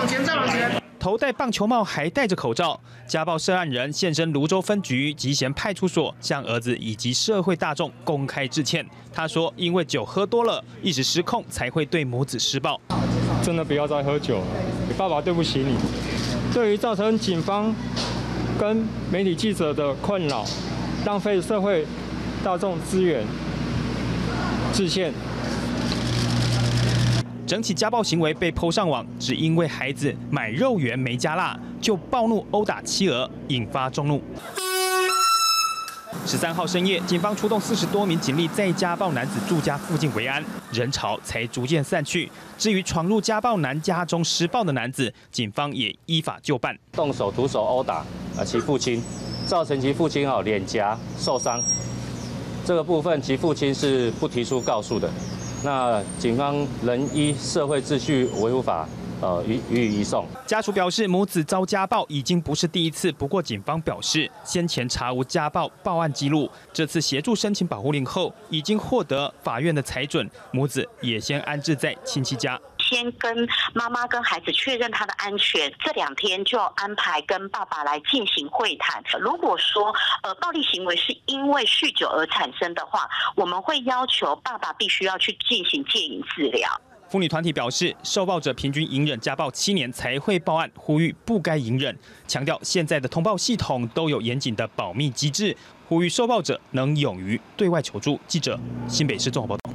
往前，再往前。头戴棒球帽，还戴着口罩。家暴涉案人现身泸州分局集贤派出所，向儿子以及社会大众公开致歉。他说：“因为酒喝多了，一时失控，才会对母子施暴。真的不要再喝酒了，爸爸对不起你。对于造成警方跟媒体记者的困扰，浪费社会大众资源，致歉。”整起家暴行为被 PO 上网，只因为孩子买肉圆没加辣，就暴怒殴打妻儿，引发众怒。十三号深夜，警方出动四十多名警力在家暴男子住家附近围安，人潮才逐渐散去。至于闯入家暴男家中施暴的男子，警方也依法就办，动手徒手殴打啊其父亲，造成其父亲哦脸颊受伤。这个部分其父亲是不提出告诉的。那警方仍依社会秩序维护法，呃，予予以移送。家属表示，母子遭家暴已经不是第一次，不过警方表示，先前查无家暴报案记录，这次协助申请保护令后，已经获得法院的裁准，母子也先安置在亲戚家。先跟妈妈跟孩子确认他的安全，这两天就安排跟爸爸来进行会谈。如果说呃暴力行为是因为酗酒而产生的话，我们会要求爸爸必须要去进行戒瘾治疗。妇女团体表示，受暴者平均隐忍家暴七年才会报案，呼吁不该隐忍，强调现在的通报系统都有严谨的保密机制，呼吁受暴者能勇于对外求助。记者新北市综合报道。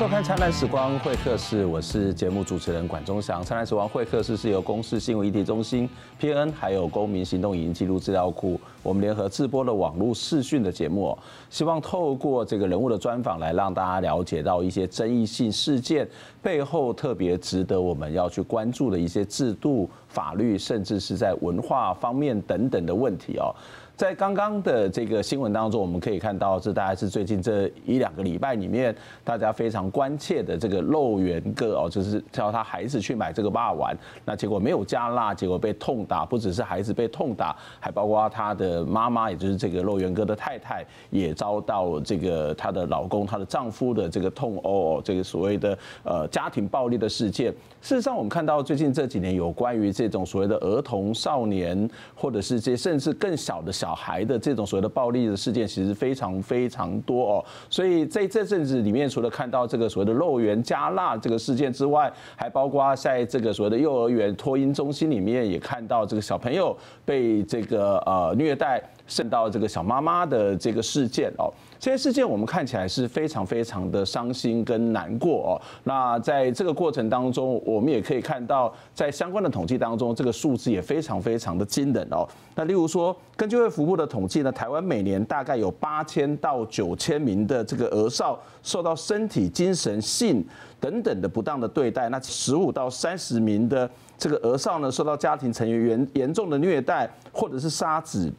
收看《灿烂时光会客室》，我是节目主持人管中祥。《灿烂时光会客室》是由公视新闻议题中心、PN 还有公民行动影音记录资料库，我们联合制播的网络视讯的节目。希望透过这个人物的专访，来让大家了解到一些争议性事件背后特别值得我们要去关注的一些制度、法律，甚至是在文化方面等等的问题哦。在刚刚的这个新闻当中，我们可以看到，这大概是最近这一两个礼拜里面，大家非常关切的这个肉圆哥哦，就是叫他孩子去买这个霸丸，那结果没有加辣，结果被痛打，不只是孩子被痛打，还包括他的妈妈，也就是这个肉圆哥的太太，也遭到这个她的老公、她的丈夫的这个痛殴，这个所谓的呃家庭暴力的事件。事实上，我们看到最近这几年有关于这种所谓的儿童、少年，或者是这甚至更小的小。孩的这种所谓的暴力的事件，其实非常非常多哦。所以在这阵子里面，除了看到这个所谓的肉圆加辣这个事件之外，还包括在这个所谓的幼儿园托婴中心里面，也看到这个小朋友被这个呃虐待，甚至到这个小妈妈的这个事件哦。这些事件我们看起来是非常非常的伤心跟难过哦。那在这个过程当中，我们也可以看到，在相关的统计当中，这个数字也非常非常的惊人哦。那例如说，根据卫福部的统计呢，台湾每年大概有八千到九千名的这个儿少受到身体、精神、性等等的不当的对待。那十五到三十名的这个儿少呢，受到家庭成员严严重的虐待，或者是杀子。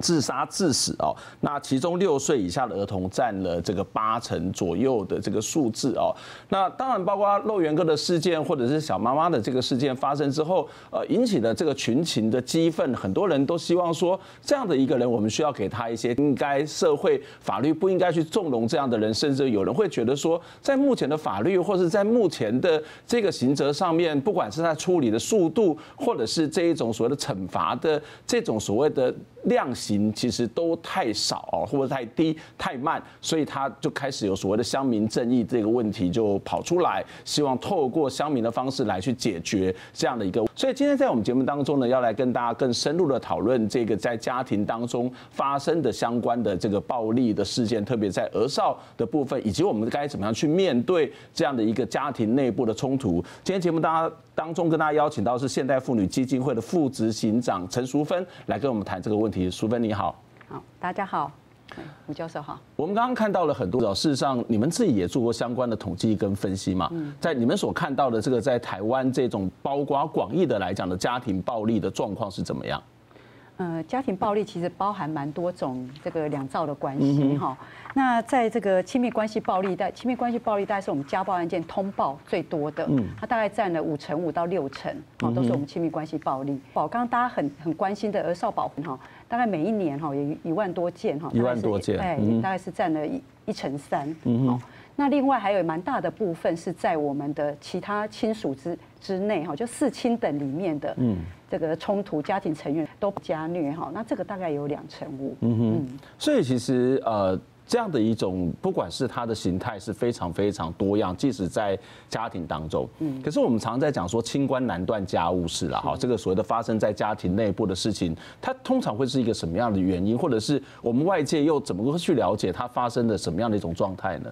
自杀致死哦，那其中六岁以下的儿童占了这个八成左右的这个数字哦。那当然包括肉圆哥的事件，或者是小妈妈的这个事件发生之后，呃，引起了这个群情的激愤，很多人都希望说，这样的一个人，我们需要给他一些应该社会法律不应该去纵容这样的人，甚至有人会觉得说，在目前的法律或者在目前的这个刑责上面，不管是在处理的速度，或者是这一种所谓的惩罚的这种所谓的。量刑行其实都太少或者太低太慢，所以他就开始有所谓的乡民正义这个问题就跑出来，希望透过乡民的方式来去解决这样的一个。所以今天在我们节目当中呢，要来跟大家更深入的讨论这个在家庭当中发生的相关的这个暴力的事件，特别在儿少的部分，以及我们该怎么样去面对这样的一个家庭内部的冲突。今天节目大家。当中跟大家邀请到是现代妇女基金会的副执行长陈淑芬来跟我们谈这个问题。淑你好，好，大家好，吴教授好。我们刚刚看到了很多，事实上你们自己也做过相关的统计跟分析嘛。在你们所看到的这个在台湾这种包括广义的来讲的家庭暴力的状况是怎么样？呃，家庭暴力其实包含蛮多种这个两造的关系哈。那在这个亲密关系暴力，但亲密关系暴力大概是我们家暴案件通报最多的，嗯它大概占了五成五到六成，好，都是我们亲密关系暴力。保刚刚大家很很关心的儿少保护哈，大概每一年哈也一万多件哈，一万多件，哎，大概是占了一一成三，嗯那另外还有蛮大的部分是在我们的其他亲属之之内哈，就四亲等里面的嗯。这个冲突，家庭成员都加虐哈，那这个大概有两成五。嗯哼，所以其实呃。这样的一种，不管是它的形态是非常非常多样，即使在家庭当中，嗯，可是我们常常在讲说清官难断家务事了哈，这个所谓的发生在家庭内部的事情，它通常会是一个什么样的原因，或者是我们外界又怎么会去了解它发生的什么样的一种状态呢？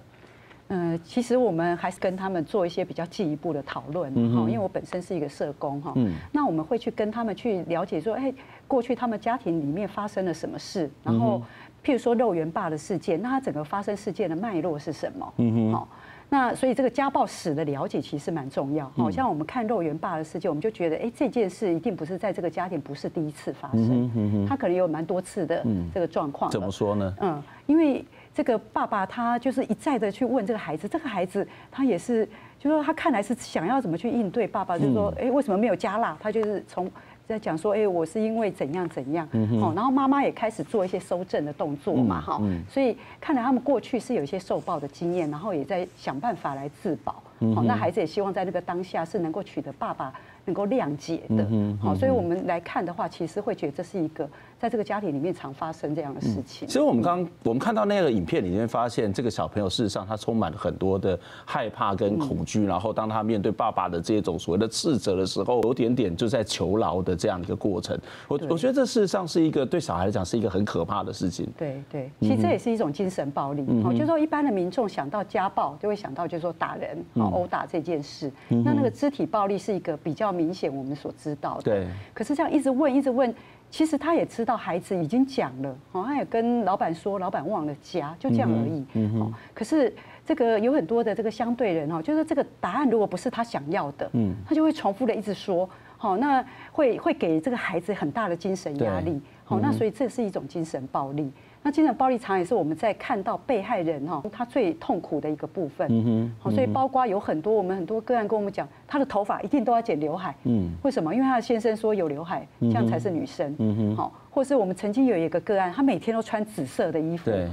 嗯，其实我们还是跟他们做一些比较进一步的讨论哈，因为我本身是一个社工哈，嗯，那我们会去跟他们去了解说，哎，过去他们家庭里面发生了什么事，然后。譬如说肉圆爸的事件，那它整个发生事件的脉络是什么？嗯哼，好，那所以这个家暴史的了解其实蛮重要。好像我们看肉圆爸的事件，我们就觉得，哎，这件事一定不是在这个家庭不是第一次发生，他可能有蛮多次的这个状况。怎么说呢？嗯，因为这个爸爸他就是一再的去问这个孩子，这个孩子他也是，就是说他看来是想要怎么去应对爸爸，就是说，哎，为什么没有加辣？他就是从。在讲说，哎，我是因为怎样怎样，哦，然后妈妈也开始做一些收正的动作嘛，哈，所以看来他们过去是有一些受暴的经验，然后也在想办法来自保，好，那孩子也希望在那个当下是能够取得爸爸能够谅解的，好，所以我们来看的话，其实会觉得这是一个。在这个家庭里面常发生这样的事情。其实我们刚我们看到那个影片里面，发现这个小朋友事实上他充满了很多的害怕跟恐惧，然后当他面对爸爸的这种所谓的斥责的时候，有点点就在求饶的这样的一个过程。我我觉得这事实上是一个对小孩来讲是一个很可怕的事情。对对，其实这也是一种精神暴力。好，就是说一般的民众想到家暴就会想到就是说打人、殴打这件事。那那个肢体暴力是一个比较明显我们所知道的。对。可是这样一直问一直问。其实他也知道孩子已经讲了，哦，他也跟老板说，老板忘了加，就这样而已。嗯，可是这个有很多的这个相对人哦，就是这个答案如果不是他想要的，嗯，他就会重复的一直说，好，那会会给这个孩子很大的精神压力。好，那所以这是一种精神暴力。那精神暴力常也是我们在看到被害人哈，他最痛苦的一个部分。嗯哼。好，所以包括有很多我们很多个案跟我们讲，他的头发一定都要剪刘海。嗯。为什么？因为他的先生说有刘海，这样才是女生。嗯哼。好，或是我们曾经有一个个案，他每天都穿紫色的衣服。对。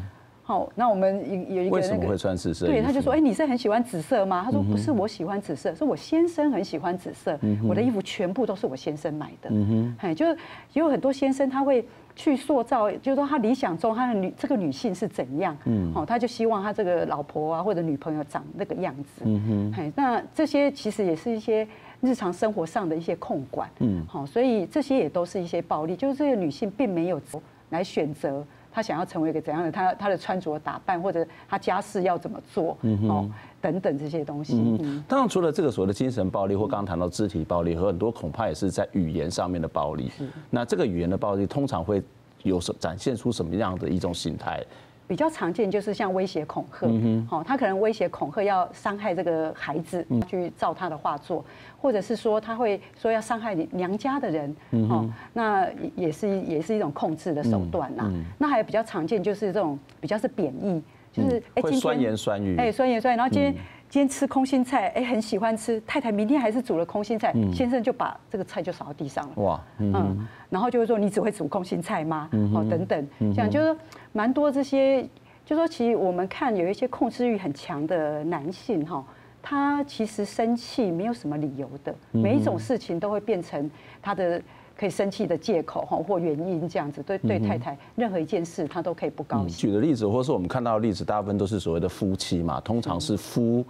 好，那我们有有一个那个。为什么会穿紫色？对，他就说：“哎，你是很喜欢紫色吗？”他说：“不是，我喜欢紫色，是我先生很喜欢紫色。我的衣服全部都是我先生买的。”嗯哼。哎，就是有很多先生他会。去塑造，就是说他理想中他的女这个女性是怎样，嗯，哦，他就希望他这个老婆啊或者女朋友长那个样子，嗯哼，那这些其实也是一些日常生活上的一些控管，嗯，好，所以这些也都是一些暴力，就是这个女性并没有来选择她想要成为一个怎样的，他他的穿着打扮或者他家事要怎么做，嗯哼，等等这些东西。嗯，当然除了这个所谓的精神暴力或刚刚谈到肢体暴力，和很多恐怕也是在语言上面的暴力。是，那这个语言的暴力通常会。有什展现出什么样的一种形态？比较常见就是像威胁恐吓，嗯哼，他可能威胁恐吓要伤害这个孩子，去照他的画作，或者是说他会说要伤害你娘家的人，哦，那也是也是一种控制的手段呐。那还有比较常见就是这种比较是贬义，就是哎，会酸言酸语，哎，酸言酸语，然后今天。今天吃空心菜，哎，很喜欢吃。太太明天还是煮了空心菜，先生就把这个菜就扫到地上了。哇，嗯，然后就会说你只会煮空心菜吗？哦，等等，这样就是蛮多这些，就说其实我们看有一些控制欲很强的男性哈，他其实生气没有什么理由的，每一种事情都会变成他的。可以生气的借口哈或原因这样子，对对太太任何一件事他都可以不高兴。举的例子，或是我们看到的例子，大部分都是所谓的夫妻嘛，通常是夫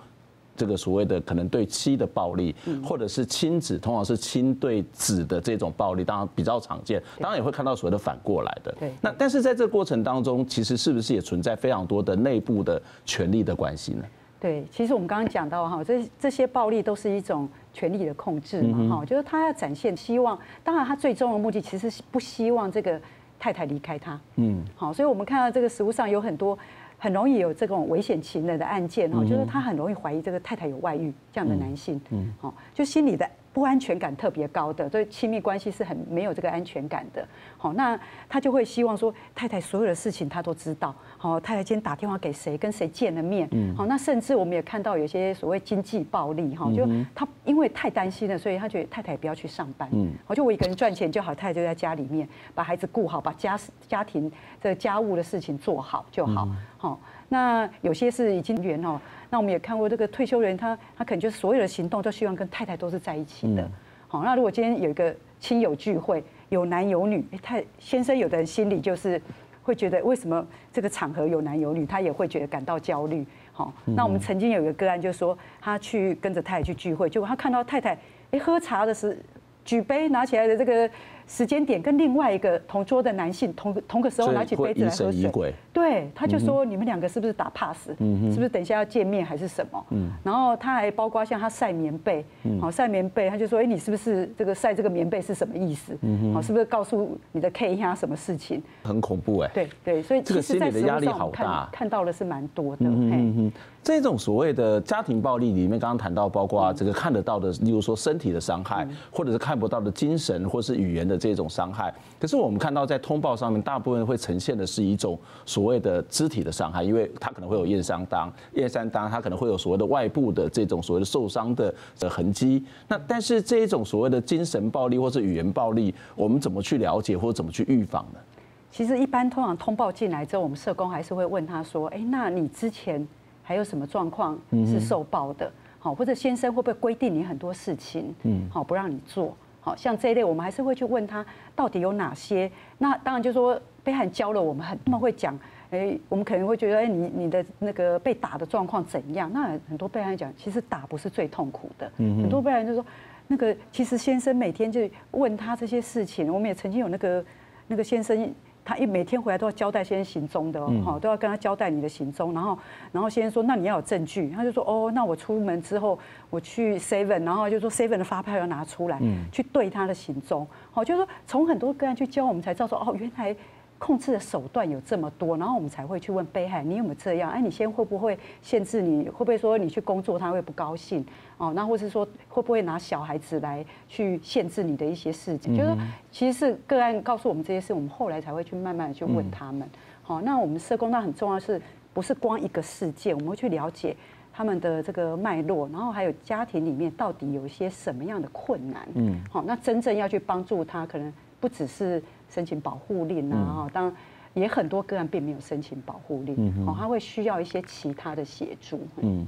这个所谓的可能对妻的暴力，或者是亲子，通常是亲对子的这种暴力，当然比较常见。当然也会看到所谓的反过来的。对。那但是在这个过程当中，其实是不是也存在非常多的内部的权力的关系呢？对，其实我们刚刚讲到哈，这这些暴力都是一种权力的控制嘛，哈，就是他要展现希望，当然他最终的目的其实是不希望这个太太离开他，嗯，好，所以我们看到这个实物上有很多很容易有这种危险情人的案件哈，就是他很容易怀疑这个太太有外遇这样的男性，嗯，好，就心里的。不安全感特别高的，对亲密关系是很没有这个安全感的。好，那他就会希望说，太太所有的事情他都知道。好，太太今天打电话给谁，跟谁见了面。好，那甚至我们也看到有些所谓经济暴力，哈，就他因为太担心了，所以他觉得太太不要去上班。嗯，好，就我一个人赚钱就好，太太就在家里面把孩子顾好，把家家庭这个家务的事情做好就好。好。那有些是已经员哦，那我们也看过这个退休人，他他可能就是所有的行动都希望跟太太都是在一起的。好，那如果今天有一个亲友聚会，有男有女，哎，太先生有的人心里就是会觉得为什么这个场合有男有女，他也会觉得感到焦虑。好，那我们曾经有一个个案，就是说他去跟着太太去聚会，结果他看到太太哎喝茶的时候举杯拿起来的这个。时间点跟另外一个同桌的男性同同个时候拿起杯子来喝水，对，他就说你们两个是不是打 pass，是不是等一下要见面还是什么？然后他还包括像他晒棉被，好晒棉被，他就说哎你是不是这个晒这个棉被是什么意思？好是不是告诉你的 K 他什么事情？很恐怖哎。对对，所以这个心理的压力好大，看到的是蛮多的。嗯这种所谓的家庭暴力里面，刚刚谈到包括这个看得到的，例如说身体的伤害，或者是看不到的精神或是语言的这种伤害。可是我们看到在通报上面，大部分会呈现的是一种所谓的肢体的伤害，因为它可能会有验伤当，验伤当他可能会有所谓的外部的这种所谓的受伤的的痕迹。那但是这一种所谓的精神暴力或是语言暴力，我们怎么去了解或者怎么去预防呢？其实一般通常通报进来之后，我们社工还是会问他说：“哎，那你之前？”还有什么状况是受暴的？好，或者先生会不会规定你很多事情？嗯，好，不让你做。好像这一类，我们还是会去问他到底有哪些。那当然就是说被害人教了我们很，他们会讲，哎，我们可能会觉得，哎，你你的那个被打的状况怎样？那很多被害人讲，其实打不是最痛苦的。嗯，很多被害人就说，那个其实先生每天就问他这些事情。我们也曾经有那个那个先生。他一每天回来都要交代先生行踪的哦，都要跟他交代你的行踪，然后，然后先生说，那你要有证据，他就说，哦，那我出门之后我去 seven，然后就说 seven 的发票要拿出来，去对他的行踪，好，就是说从很多个案去教我们才知道说，哦，原来。控制的手段有这么多，然后我们才会去问被害人，你有没有这样？哎，你先会不会限制你？会不会说你去工作他会不高兴？哦，那或是说会不会拿小孩子来去限制你的一些事情？就是说，其实是个案告诉我们这些事，我们后来才会去慢慢的去问他们。好，那我们社工那很重要，是不是光一个事件？我们会去了解他们的这个脉络，然后还有家庭里面到底有一些什么样的困难？嗯，好，那真正要去帮助他，可能不只是。申请保护令啊，哈，当然也很多个案并没有申请保护令，哦，他会需要一些其他的协助。嗯，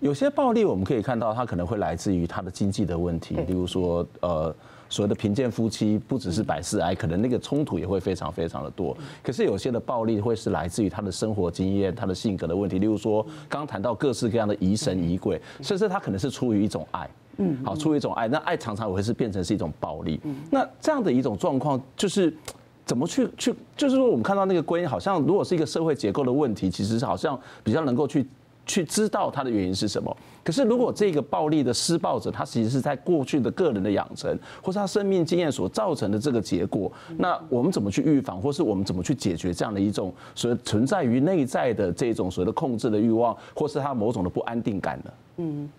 有些暴力我们可以看到，它可能会来自于他的经济的问题，例如说，呃，所谓的贫贱夫妻，不只是百事哀，可能那个冲突也会非常非常的多。可是有些的暴力会是来自于他的生活经验、他的性格的问题，例如说，刚刚谈到各式各样的疑神疑鬼，甚至他可能是出于一种爱。嗯，好，出于一种爱，那爱常常也会是变成是一种暴力。那这样的一种状况，就是怎么去去，就是说我们看到那个归因，好像如果是一个社会结构的问题，其实是好像比较能够去去知道它的原因是什么。可是如果这个暴力的施暴者，他其实是在过去的个人的养成，或是他生命经验所造成的这个结果，那我们怎么去预防，或是我们怎么去解决这样的一种所谓存在于内在的这种所谓的控制的欲望，或是他某种的不安定感呢？嗯。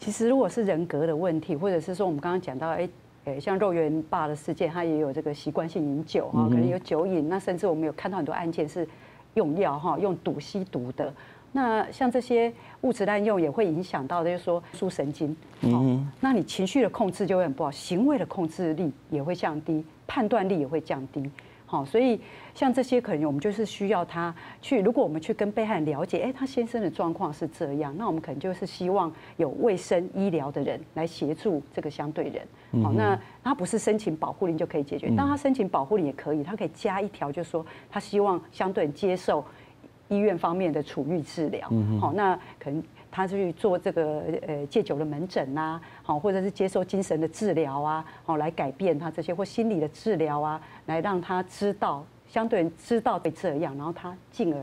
其实，如果是人格的问题，或者是说我们刚刚讲到，哎，诶，像肉圆爸的事件，他也有这个习惯性饮酒哈，可能有酒瘾。那甚至我们有看到很多案件是用药哈，用毒吸毒的。那像这些物质滥用也会影响到，就是说，输神经。嗯。那你情绪的控制就会很不好，行为的控制力也会降低，判断力也会降低。好，所以像这些可能我们就是需要他去。如果我们去跟被害人了解，哎，他先生的状况是这样，那我们可能就是希望有卫生医疗的人来协助这个相对人。好，那他不是申请保护令就可以解决，当他申请保护令也可以，他可以加一条，就是说他希望相对人接受医院方面的处遇治疗。好，那可能。他去做这个呃戒酒的门诊呐，好，或者是接受精神的治疗啊，好，来改变他这些或心理的治疗啊，来让他知道，相对人知道被这样，然后他进而。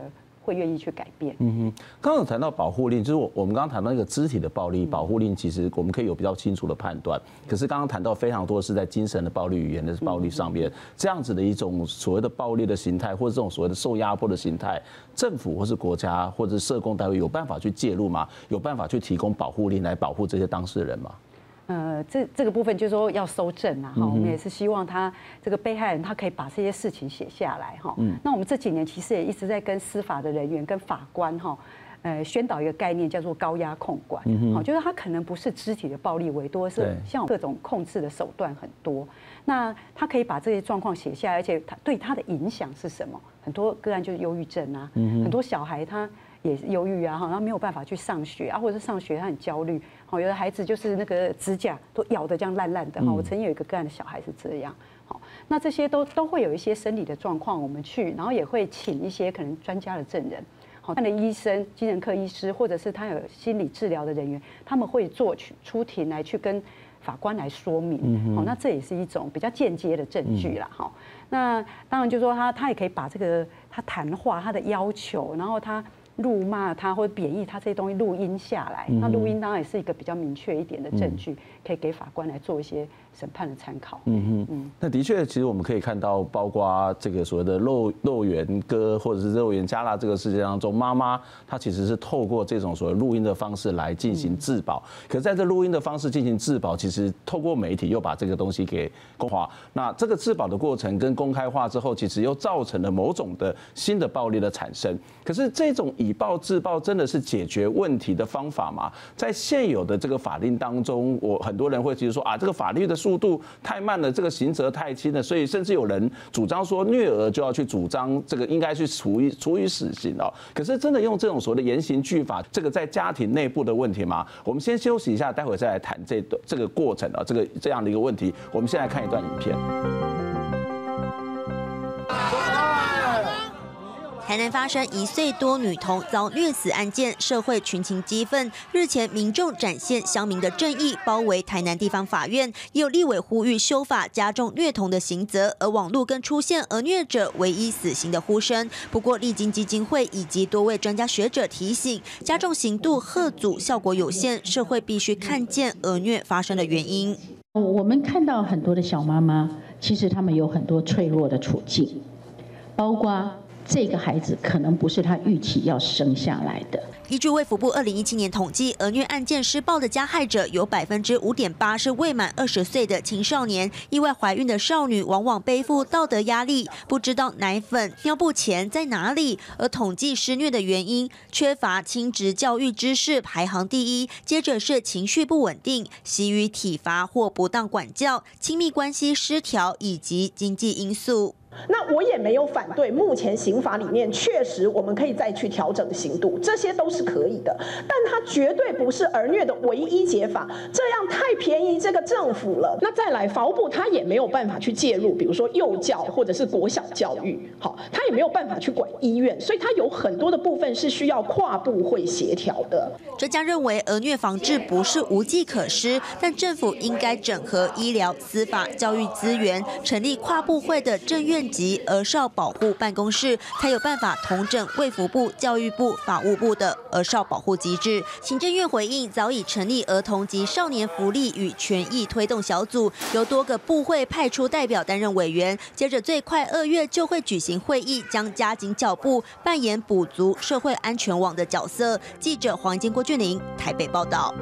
会愿意去改变。嗯哼，刚刚有谈到保护令，就是我我们刚刚谈到一个肢体的暴力，保护令其实我们可以有比较清楚的判断。可是刚刚谈到非常多是在精神的暴力、语言的暴力上面，这样子的一种所谓的暴力的形态，或者这种所谓的受压迫的形态，政府或是国家或者社工单位有办法去介入吗？有办法去提供保护令来保护这些当事人吗？呃，这这个部分就是说要收证呐，哈，我们也是希望他这个被害人他可以把这些事情写下来，哈。嗯。那我们这几年其实也一直在跟司法的人员、跟法官，哈，呃，宣导一个概念叫做高压控管，好，就是他可能不是肢体的暴力为多，是像各种控制的手段很多。那他可以把这些状况写下来，而且他对他的影响是什么？很多个案就是忧郁症啊，很多小孩他也忧郁啊，哈，然后没有办法去上学啊，或者是上学他很焦虑，好，有的孩子就是那个指甲都咬得这样烂烂的，哈，我曾经有一个个案的小孩是这样，好，那这些都都会有一些生理的状况，我们去，然后也会请一些可能专家的证人，好，他的医生、精神科医师，或者是他有心理治疗的人员，他们会做去出庭来去跟法官来说明，好，那这也是一种比较间接的证据啦，哈，那当然就是说他他也可以把这个他谈话他的要求，然后他。辱骂他或者贬义他这些东西录音下来，那录音当然也是一个比较明确一点的证据，可以给法官来做一些审判的参考。嗯嗯，那的确，其实我们可以看到，包括这个所谓的肉肉圆哥或者是肉圆加辣这个事件当中，妈妈她其实是透过这种所谓录音的方式来进行自保。可在这录音的方式进行自保，其实透过媒体又把这个东西给公化。那这个自保的过程跟公开化之后，其实又造成了某种的新的暴力的产生。可是这种以以暴制暴真的是解决问题的方法吗？在现有的这个法令当中，我很多人会其实说啊，这个法律的速度太慢了，这个刑责太轻了，所以甚至有人主张说虐儿就要去主张这个应该去处以处以死刑哦。可是真的用这种所谓的严刑峻法，这个在家庭内部的问题吗？我们先休息一下，待会再来谈这段这个过程啊，这个这样的一个问题。我们先来看一段影片。台南发生一岁多女童遭虐死案件，社会群情激愤。日前，民众展现乡民的正义，包围台南地方法院，也有立委呼吁修法加重虐童的刑责。而网络更出现而虐者唯一死刑的呼声。不过，历经基金会以及多位专家学者提醒，加重刑度吓阻效果有限，社会必须看见儿虐发生的原因。我们看到很多的小妈妈，其实他们有很多脆弱的处境，包括。这个孩子可能不是他预期要生下来的。依据卫福部二零一七年统计，儿虐案件施暴的加害者有百分之五点八是未满二十岁的青少年。意外怀孕的少女往往背负道德压力，不知道奶粉、尿布钱在哪里。而统计施虐的原因，缺乏亲职教育知识排行第一，接着是情绪不稳定、习于体罚或不当管教、亲密关系失调以及经济因素。那我也没有反对，目前刑法里面确实我们可以再去调整刑度，这些都是可以的。但它绝对不是儿虐的唯一解法，这样太便宜这个政府了。那再来，法务部他也没有办法去介入，比如说幼教或者是国小教育，好，他也没有办法去管医院，所以他有很多的部分是需要跨部会协调的。专家认为，儿虐防治不是无计可施，但政府应该整合医疗、司法、教育资源，成立跨部会的政院及儿少保护办公室，才有办法统整卫福部、教育部、法务部的儿少保护机制。行政院回应，早已成立儿童及少年福利与权益推动小组，由多个部会派出代表担任委员。接着最快二月就会举行会议，将加紧脚步，扮演补足社会安全网的角色。记者黄金、郭俊霖台北报道。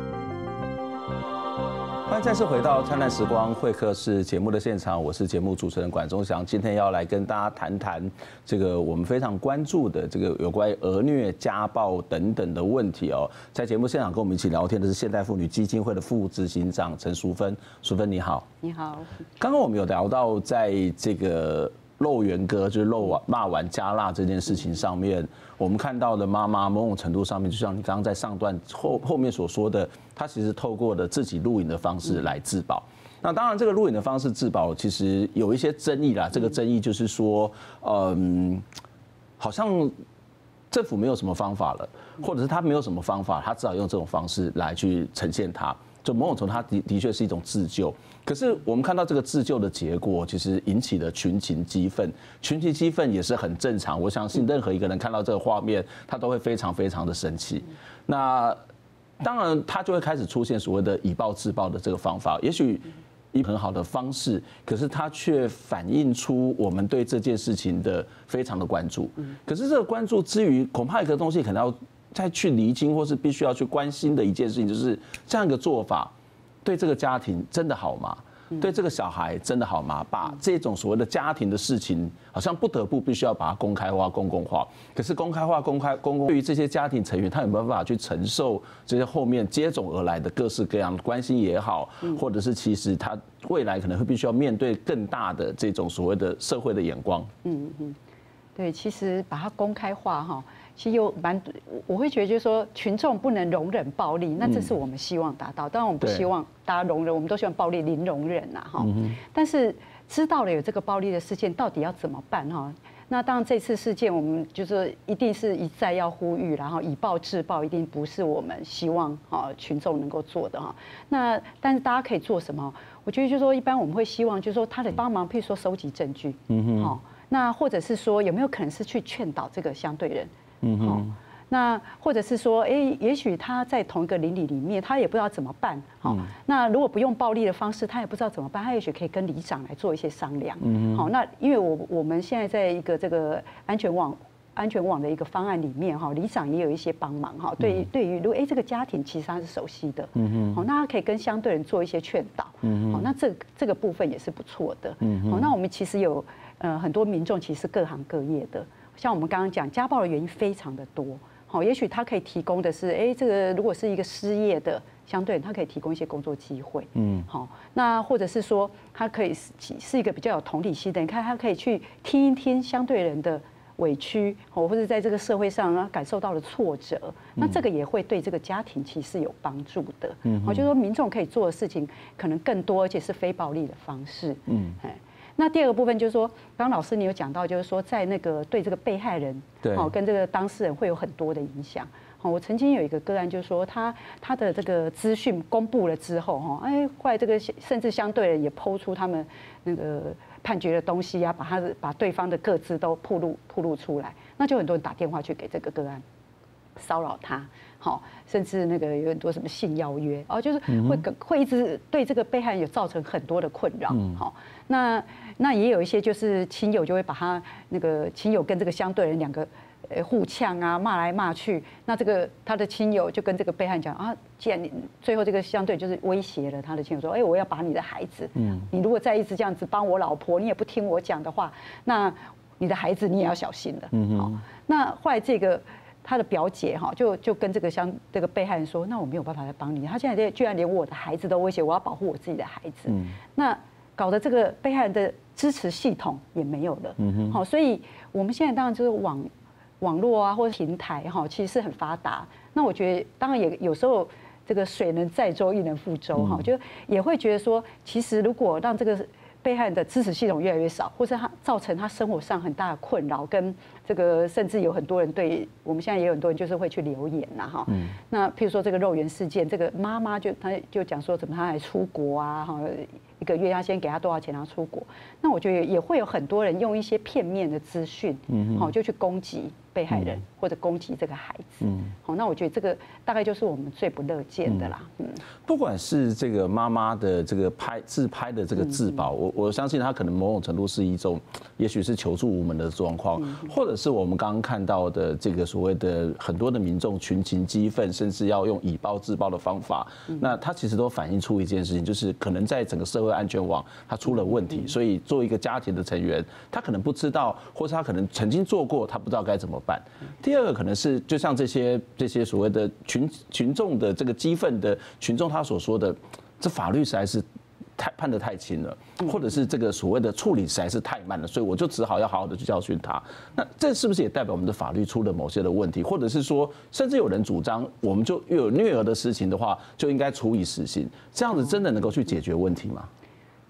欢迎再次回到《灿烂时光会客室》节目的现场，我是节目主持人管中祥。今天要来跟大家谈谈这个我们非常关注的这个有关于儿虐、家暴等等的问题哦。在节目现场跟我们一起聊天的是现代妇女基金会的副执行长陈淑芬，淑芬你好。你好。刚刚我们有聊到在这个。肉圆哥就是肉丸骂完加辣这件事情上面，我们看到的妈妈某种程度上面，就像你刚刚在上段后后面所说的，她其实透过了自己录影的方式来自保。那当然，这个录影的方式自保其实有一些争议啦。这个争议就是说，嗯，好像政府没有什么方法了，或者是他没有什么方法，他只好用这种方式来去呈现它。就某种程度，它的的确是一种自救。可是我们看到这个自救的结果，其实引起了群情激愤。群情激愤也是很正常。我相信任何一个人看到这个画面，他都会非常非常的生气。那当然，他就会开始出现所谓的以暴制暴的这个方法。也许一很好的方式，可是它却反映出我们对这件事情的非常的关注。可是这个关注之余，恐怕一个东西可能要。再去厘清，或是必须要去关心的一件事情，就是这样一个做法，对这个家庭真的好吗？对这个小孩真的好吗？把这种所谓的家庭的事情，好像不得不必须要把它公开化、公共化。可是公开化、公开、公共，对于这些家庭成员，他有没有办法去承受这些后面接踵而来的各式各样的关心也好，或者是其实他未来可能会必须要面对更大的这种所谓的社会的眼光？嗯嗯，对，其实把它公开化哈。其实有蛮，我会觉得就是说，群众不能容忍暴力，那这是我们希望达到。当然，我们不希望大家容忍，我们都希望暴力零容忍呐，哈。但是知道了有这个暴力的事件，到底要怎么办哈？那当然这次事件，我们就是一定是一再要呼吁，然后以暴制暴，一定不是我们希望哈群众能够做的哈。那但是大家可以做什么？我觉得就是说，一般我们会希望就是说，他得帮忙，譬如说收集证据，嗯哼，好。那或者是说，有没有可能是去劝导这个相对人？嗯哼，那或者是说，哎，也许他在同一个邻里里面，他也不知道怎么办。好，那如果不用暴力的方式，他也不知道怎么办。他也许可以跟里长来做一些商量。嗯好，那因为我我们现在在一个这个安全网安全网的一个方案里面，哈，里长也有一些帮忙。哈，对于对于如果哎这个家庭其实他是熟悉的，嗯哼，好，那他可以跟相对人做一些劝导。嗯好，那这这个部分也是不错的。嗯好，那我们其实有呃很多民众其实各行各业的。像我们刚刚讲家暴的原因非常的多，好，也许他可以提供的是，哎，这个如果是一个失业的相对，他可以提供一些工作机会，嗯，好，那或者是说他可以是是一个比较有同理心的，你看他可以去听一听相对人的委屈哦，或者在这个社会上啊感受到了挫折，那这个也会对这个家庭其实是有帮助的，嗯，好，就是说民众可以做的事情可能更多，而且是非暴力的方式，嗯，哎。那第二个部分就是说，刚刚老师你有讲到，就是说在那个对这个被害人，对，跟这个当事人会有很多的影响。好，我曾经有一个个案，就是说他他的这个资讯公布了之后，哈，哎，后来这个甚至相对人也抛出他们那个判决的东西啊，把他的把对方的各自都曝露曝露出来，那就很多人打电话去给这个个案骚扰他。好，甚至那个有很多什么性邀约哦，就是会会一直对这个被害人有造成很多的困扰。好，那那也有一些就是亲友就会把他那个亲友跟这个相对人两个呃互呛啊，骂来骂去。那这个他的亲友就跟这个被害人讲啊，既然你最后这个相对就是威胁了他的亲友说，哎，我要把你的孩子，嗯，你如果再一直这样子帮我老婆，你也不听我讲的话，那你的孩子你也要小心了。嗯，好，那后来这个。他的表姐哈，就就跟这个相这个被害人说，那我没有办法来帮你。他现在居然连我的孩子都威胁，我要保护我自己的孩子。嗯。那搞得这个被害人的支持系统也没有了。嗯哼。好，所以我们现在当然就是网网络啊，或者平台哈，其实是很发达。那我觉得当然也有时候这个水能载舟，亦能覆舟哈，就也会觉得说，其实如果让这个。被害人的支持系统越来越少，或是他造成他生活上很大的困扰，跟这个甚至有很多人对我们现在也有很多人就是会去留言呐哈。那譬如说这个肉圆事件，这个妈妈就她就讲说怎么她还出国啊哈，一个月要先给她多少钱然后出国，那我觉得也会有很多人用一些片面的资讯，嗯好就去攻击。被害人或者攻击这个孩子，嗯，好，那我觉得这个大概就是我们最不乐见的啦，嗯，不管是这个妈妈的这个拍自拍的这个自保，我我相信她可能某种程度是一种，也许是求助无门的状况，或者是我们刚刚看到的这个所谓的很多的民众群情激愤，甚至要用以暴制暴的方法，那他其实都反映出一件事情，就是可能在整个社会安全网他出了问题，所以作为一个家庭的成员，他可能不知道，或是他可能曾经做过，他不知道该怎么。第二个可能是，就像这些这些所谓的群群众的这个激愤的群众，他所说的，这法律实在是太判得太轻了，或者是这个所谓的处理实在是太慢了，所以我就只好要好好的去教训他。那这是不是也代表我们的法律出了某些的问题？或者是说，甚至有人主张，我们就又有虐儿的事情的话，就应该处以死刑？这样子真的能够去解决问题吗？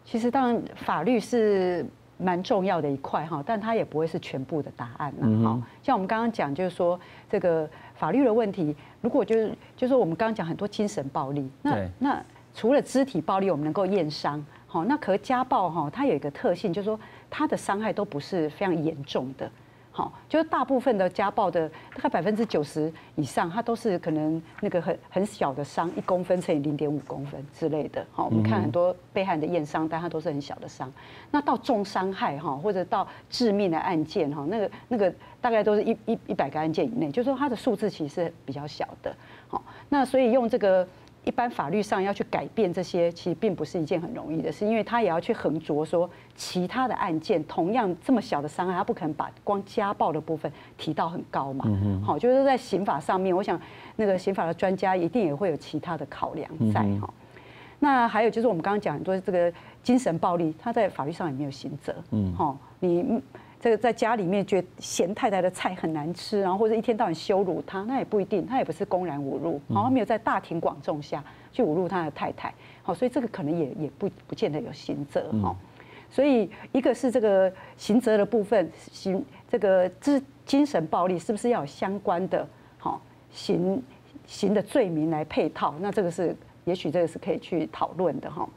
其实，当然法律是。蛮重要的一块哈，但它也不会是全部的答案呐哈。像我们刚刚讲，就是说这个法律的问题，如果就是就是我们刚刚讲很多精神暴力，那那除了肢体暴力，我们能够验伤，好，那可是家暴哈，它有一个特性，就是说它的伤害都不是非常严重的。好，就是大部分的家暴的大概百分之九十以上，它都是可能那个很很小的伤，一公分乘以零点五公分之类的。好，我们看很多被害人的验伤，但它都是很小的伤。那到重伤害哈，或者到致命的案件哈，那个那个大概都是一一一百个案件以内，就是说它的数字其实是比较小的。好，那所以用这个。一般法律上要去改变这些，其实并不是一件很容易的事，因为他也要去横着说其他的案件同样这么小的伤害，他不可能把光家暴的部分提到很高嘛。好，就是在刑法上面，我想那个刑法的专家一定也会有其他的考量在哈。那还有就是我们刚刚讲很多这个精神暴力，他在法律上也没有刑责。嗯，好，你。这个在家里面觉得嫌太太的菜很难吃，然后或者一天到晚羞辱她，那也不一定，他也不是公然侮辱，好像没有在大庭广众下去侮辱他的太太，好，所以这个可能也也不不见得有刑责哈。所以一个是这个刑责的部分，刑这个精精神暴力是不是要有相关的好刑刑的罪名来配套？那这个是也许这个是可以去讨论的哈。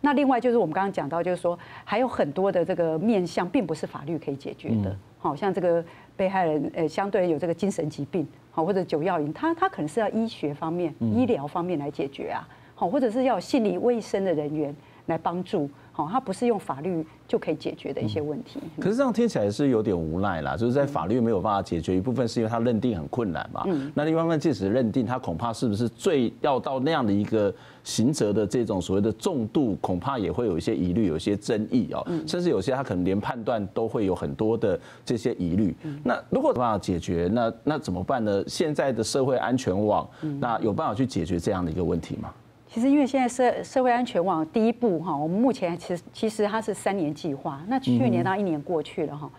那另外就是我们刚刚讲到，就是说还有很多的这个面向，并不是法律可以解决的。好像这个被害人呃，相对有这个精神疾病，好或者酒药瘾，他他可能是要医学方面、医疗方面来解决啊，好或者是要心理卫生的人员来帮助。哦，它不是用法律就可以解决的一些问题。可是这样听起来是有点无奈啦，就是在法律没有办法解决，一部分是因为它认定很困难嘛。嗯。那另外一方面，即使认定，它恐怕是不是最要到那样的一个刑责的这种所谓的重度，恐怕也会有一些疑虑，有一些争议哦。甚至有些他可能连判断都会有很多的这些疑虑。那如果没办法解决，那那怎么办呢？现在的社会安全网，那有办法去解决这样的一个问题吗？其实，因为现在社社会安全网第一步哈，我们目前其实其实它是三年计划。那去年到一年过去了哈，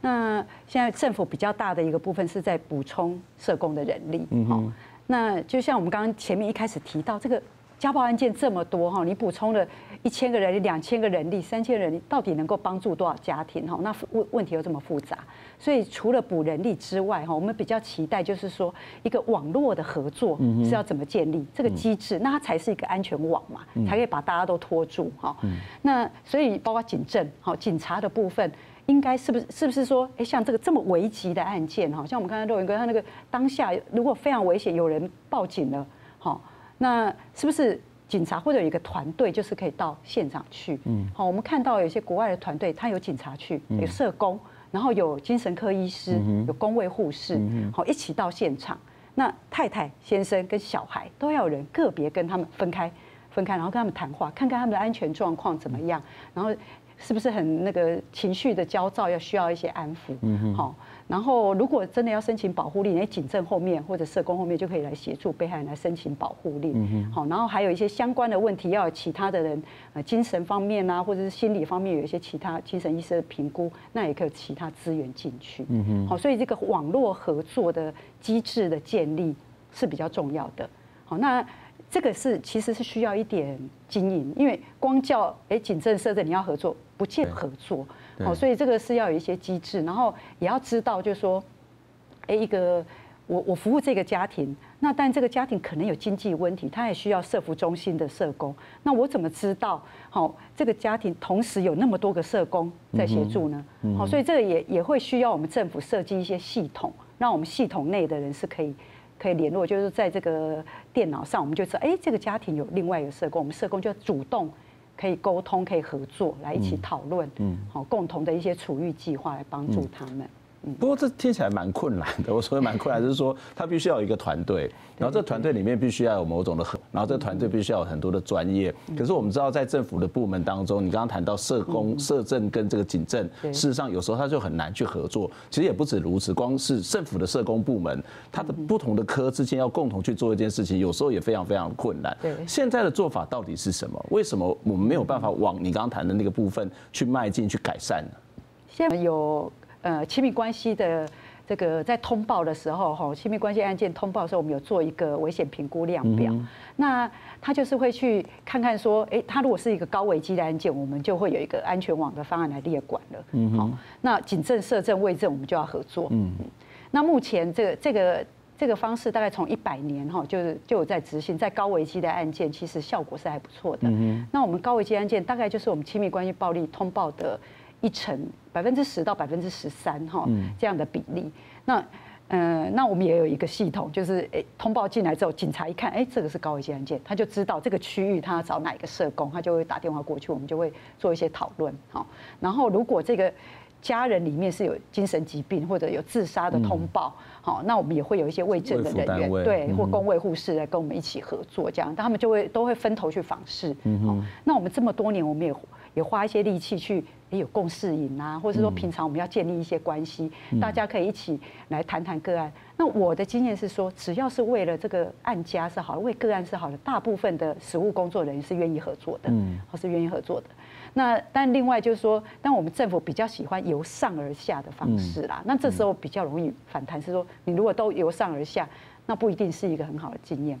那现在政府比较大的一个部分是在补充社工的人力。嗯，那就像我们刚刚前面一开始提到这个。家暴案件这么多哈，你补充了一千个人力、两千个人力、三千人力，到底能够帮助多少家庭哈？那问问题又这么复杂，所以除了补人力之外哈，我们比较期待就是说一个网络的合作是要怎么建立这个机制，那它才是一个安全网嘛，才可以把大家都拖住哈。那所以包括警政哈，警察的部分应该是不是是不是说，哎，像这个这么危急的案件哈，像我们刚才肉云哥他那个当下如果非常危险，有人报警了，好。那是不是警察或者有一个团队，就是可以到现场去？嗯，好，我们看到有些国外的团队，他有警察去，有社工，然后有精神科医师，有公卫护士，好，一起到现场。那太太、先生跟小孩都要有人个别跟他们分开，分开，然后跟他们谈话，看看他们的安全状况怎么样，然后是不是很那个情绪的焦躁，要需要一些安抚。嗯，好。然后，如果真的要申请保护令，哎，警政后面或者社工后面就可以来协助被害人来申请保护令。好，然后还有一些相关的问题，要有其他的人，呃，精神方面啊，或者是心理方面有一些其他精神医生的评估，那也可以有其他资源进去。嗯哼。好，所以这个网络合作的机制的建立是比较重要的。好，那这个是其实是需要一点经营，因为光叫哎，警政社政你要合作，不见合作。好，所以这个是要有一些机制，然后也要知道，就是说，哎，一个我我服务这个家庭，那但这个家庭可能有经济问题，他也需要社服中心的社工，那我怎么知道，好，这个家庭同时有那么多个社工在协助呢？好，所以这个也也会需要我们政府设计一些系统，让我们系统内的人是可以可以联络，就是在这个电脑上，我们就知道，哎，这个家庭有另外一个社工，我们社工就要主动。可以沟通，可以合作，来一起讨论，嗯，好，共同的一些处遇计划来帮助他们。不过这听起来蛮困难的。我说的蛮困难，就是说他必须要有一个团队，然后这团队里面必须要有某种的合，然后这团队必须要有很多的专业。可是我们知道，在政府的部门当中，你刚刚谈到社工、社政跟这个警政，事实上有时候他就很难去合作。其实也不止如此，光是政府的社工部门，它的不同的科之间要共同去做一件事情，有时候也非常非常困难。对，现在的做法到底是什么？为什么我们没有办法往你刚刚谈的那个部分去迈进、去改善呢？现在有。呃，亲密关系的这个在通报的时候，哈，亲密关系案件通报的时候，我们有做一个危险评估量表。那他就是会去看看说，哎，他如果是一个高危机的案件，我们就会有一个安全网的方案来列管了。嗯，好，那警政、社政、卫政，我们就要合作。嗯，那目前这个这个这个方式大概从一百年哈，就是就有在执行，在高危机的案件，其实效果是还不错的。嗯，那我们高危机案件大概就是我们亲密关系暴力通报的。一成百分之十到百分之十三哈，这样的比例。那呃，那我们也有一个系统，就是诶，通报进来之后，警察一看，哎，这个是高危机案件，他就知道这个区域他要找哪一个社工，他就会打电话过去，我们就会做一些讨论。好，然后如果这个家人里面是有精神疾病或者有自杀的通报，好，那我们也会有一些卫政的人员，对，或公卫护士来跟我们一起合作，这样，他们就会都会分头去访视。好，那我们这么多年，我们也。也花一些力气去也有共事营啊，或者说平常我们要建立一些关系，大家可以一起来谈谈个案。那我的经验是说，只要是为了这个案家是好的，为个案是好的，大部分的实务工作人员是愿意合作的，嗯，或是愿意合作的。那但另外就是说，但我们政府比较喜欢由上而下的方式啦。那这时候比较容易反弹，是说你如果都由上而下，那不一定是一个很好的经验。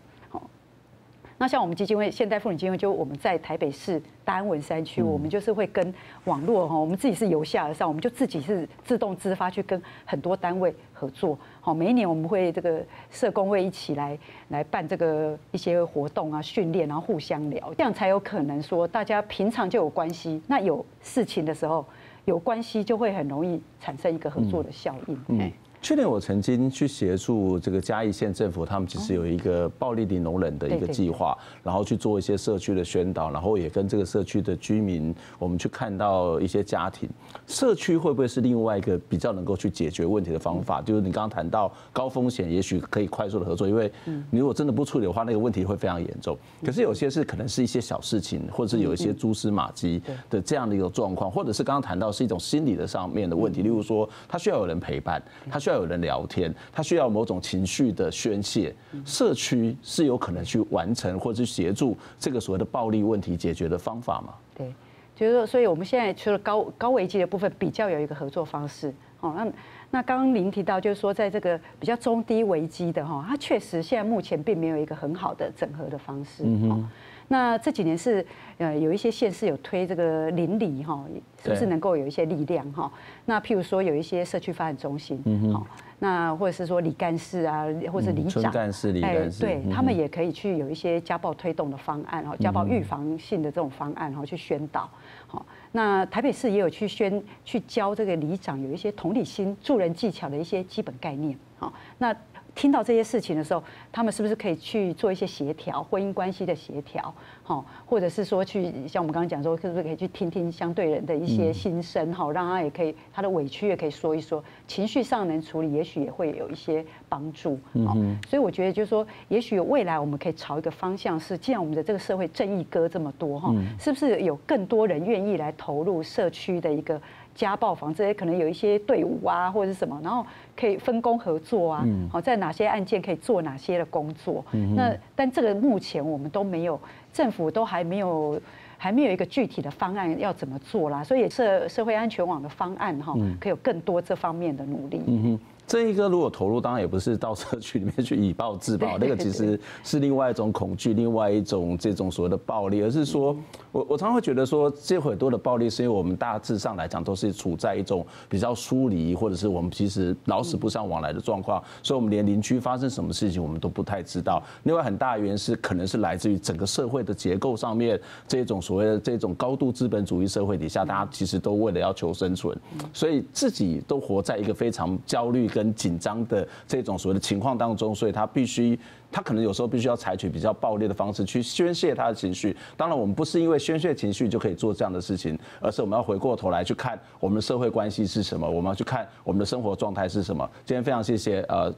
那像我们基金会现代妇女基金会，就我们在台北市大安文山区，我们就是会跟网络哈，我们自己是由下而上，我们就自己是自动自发去跟很多单位合作。好，每一年我们会这个社工会一起来来办这个一些活动啊、训练，然后互相聊，这样才有可能说大家平常就有关系，那有事情的时候有关系就会很容易产生一个合作的效应。嗯。去年我曾经去协助这个嘉义县政府，他们其实有一个暴力零容忍的一个计划，然后去做一些社区的宣导，然后也跟这个社区的居民，我们去看到一些家庭，社区会不会是另外一个比较能够去解决问题的方法？就是你刚刚谈到高风险，也许可以快速的合作，因为你如果真的不处理的话，那个问题会非常严重。可是有些是可能是一些小事情，或者是有一些蛛丝马迹的这样的一个状况，或者是刚刚谈到是一种心理的上面的问题，例如说他需要有人陪伴，他需要。有人聊天，他需要某种情绪的宣泄，社区是有可能去完成或者是协助这个所谓的暴力问题解决的方法吗？对，就是说，所以我们现在除了高高危机的部分，比较有一个合作方式。哦，那那刚刚您提到，就是说，在这个比较中低危机的哈，它确实现在目前并没有一个很好的整合的方式。嗯那这几年是呃有一些县市有推这个邻里哈，是不是能够有一些力量哈？那譬如说有一些社区发展中心，好，那或者是说里干事啊，或者是里长，村干事、里干事，对他们也可以去有一些家暴推动的方案，哈，家暴预防性的这种方案，然后去宣导。好，那台北市也有去宣去教这个里长有一些同理心、助人技巧的一些基本概念。好，那。听到这些事情的时候，他们是不是可以去做一些协调，婚姻关系的协调，好，或者是说去像我们刚刚讲说，是不是可以去听听相对人的一些心声，哈，让他也可以他的委屈也可以说一说，情绪上能处理，也许也会有一些帮助，好，所以我觉得就是说，也许未来我们可以朝一个方向是，既然我们的这个社会正义歌这么多，哈，是不是有更多人愿意来投入社区的一个。家暴房这些，可能有一些队伍啊，或者是什么，然后可以分工合作啊。好，在哪些案件可以做哪些的工作？那但这个目前我们都没有，政府都还没有，还没有一个具体的方案要怎么做啦。所以社社会安全网的方案哈，可以有更多这方面的努力。这一个如果投入，当然也不是到社区里面去以暴制暴，那个其实是另外一种恐惧，另外一种这种所谓的暴力，而是说，我我常常会觉得说，这很多的暴力是因为我们大致上来讲都是处在一种比较疏离，或者是我们其实老死不相往来的状况，所以我们连邻居发生什么事情我们都不太知道。另外很大原因是可能是来自于整个社会的结构上面，这种所谓的这种高度资本主义社会底下，大家其实都为了要求生存，所以自己都活在一个非常焦虑。跟紧张的这种所谓的情况当中，所以他必须，他可能有时候必须要采取比较暴烈的方式去宣泄他的情绪。当然，我们不是因为宣泄情绪就可以做这样的事情，而是我们要回过头来去看我们的社会关系是什么，我们要去看我们的生活状态是什么。今天非常谢谢呃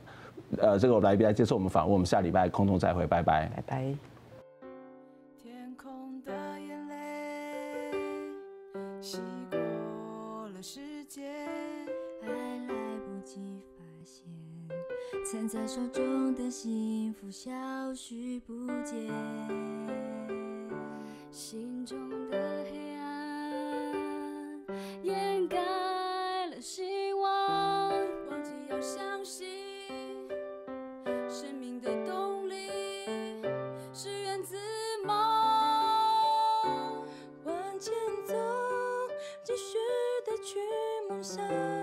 呃这个来宾来接受我们访问，我们下礼拜空中再会，拜拜，拜拜。在手中的幸福消失不见，心中的黑暗掩盖了希望。我只要相信，生命的动力是源自梦。往前走，继续的去梦想。